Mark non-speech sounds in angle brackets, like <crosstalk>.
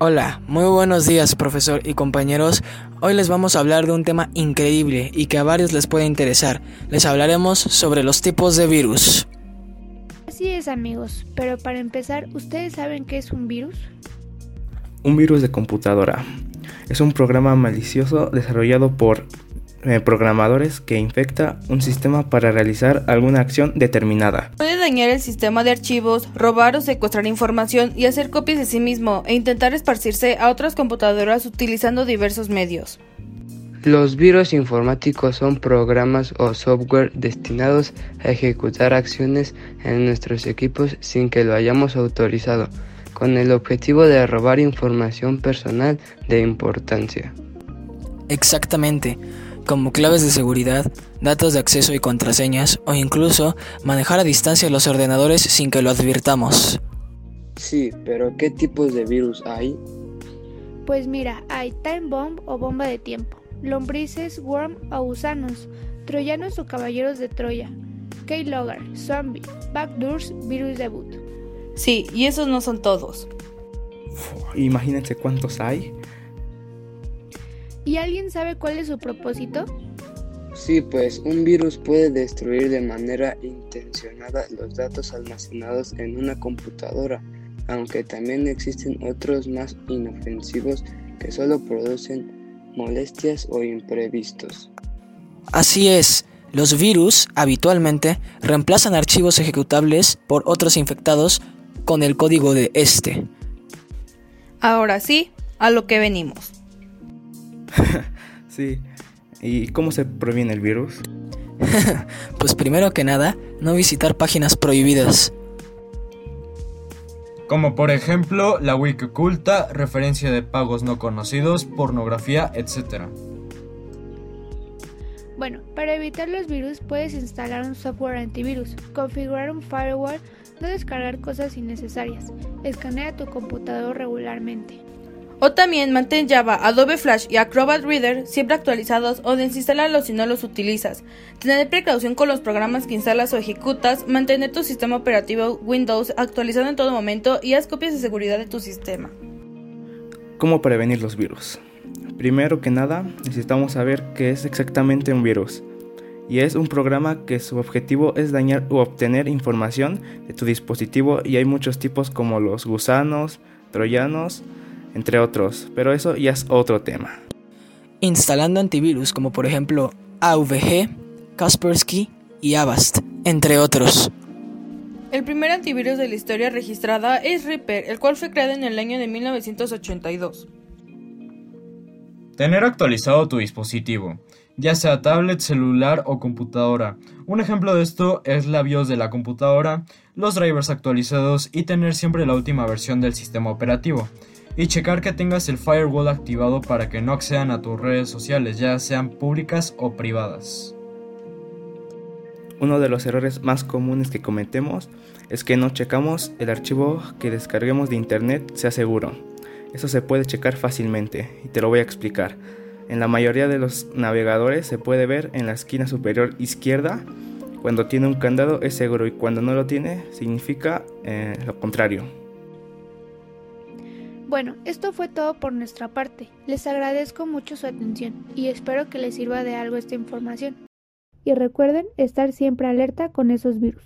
Hola, muy buenos días profesor y compañeros. Hoy les vamos a hablar de un tema increíble y que a varios les puede interesar. Les hablaremos sobre los tipos de virus. Así es amigos, pero para empezar, ¿ustedes saben qué es un virus? Un virus de computadora. Es un programa malicioso desarrollado por programadores que infecta un sistema para realizar alguna acción determinada. Puede dañar el sistema de archivos, robar o secuestrar información y hacer copias de sí mismo e intentar esparcirse a otras computadoras utilizando diversos medios. Los virus informáticos son programas o software destinados a ejecutar acciones en nuestros equipos sin que lo hayamos autorizado, con el objetivo de robar información personal de importancia. Exactamente como claves de seguridad, datos de acceso y contraseñas, o incluso manejar a distancia los ordenadores sin que lo advirtamos. Sí, pero ¿qué tipos de virus hay? Pues mira, hay Time Bomb o bomba de tiempo, lombrices, worm o gusanos, troyanos o caballeros de Troya, keylogger, zombie, backdoors, virus debut. Sí, y esos no son todos. Imagínense cuántos hay. ¿Y alguien sabe cuál es su propósito? Sí, pues un virus puede destruir de manera intencionada los datos almacenados en una computadora, aunque también existen otros más inofensivos que solo producen molestias o imprevistos. Así es, los virus habitualmente reemplazan archivos ejecutables por otros infectados con el código de este. Ahora sí, a lo que venimos. Sí. ¿Y cómo se previene el virus? <laughs> pues primero que nada, no visitar páginas prohibidas. Como por ejemplo la wiki oculta, referencia de pagos no conocidos, pornografía, etc. Bueno, para evitar los virus puedes instalar un software antivirus, configurar un firewall, no descargar cosas innecesarias, escanea tu computador regularmente. O también mantén Java, Adobe Flash y Acrobat Reader siempre actualizados o desinstalarlos si no los utilizas. Tener precaución con los programas que instalas o ejecutas, mantener tu sistema operativo Windows actualizado en todo momento y haz copias de seguridad de tu sistema. ¿Cómo prevenir los virus? Primero que nada, necesitamos saber qué es exactamente un virus. Y es un programa que su objetivo es dañar u obtener información de tu dispositivo y hay muchos tipos como los gusanos, troyanos, entre otros, pero eso ya es otro tema. Instalando antivirus como por ejemplo AVG, Kaspersky y Avast, entre otros. El primer antivirus de la historia registrada es Reaper, el cual fue creado en el año de 1982. Tener actualizado tu dispositivo, ya sea tablet, celular o computadora. Un ejemplo de esto es la BIOS de la computadora, los drivers actualizados y tener siempre la última versión del sistema operativo y checar que tengas el firewall activado para que no accedan a tus redes sociales, ya sean públicas o privadas. Uno de los errores más comunes que cometemos es que no checamos el archivo que descarguemos de internet sea seguro. Eso se puede checar fácilmente y te lo voy a explicar. En la mayoría de los navegadores se puede ver en la esquina superior izquierda cuando tiene un candado es seguro y cuando no lo tiene significa eh, lo contrario. Bueno, esto fue todo por nuestra parte. Les agradezco mucho su atención y espero que les sirva de algo esta información. Y recuerden estar siempre alerta con esos virus.